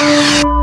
Música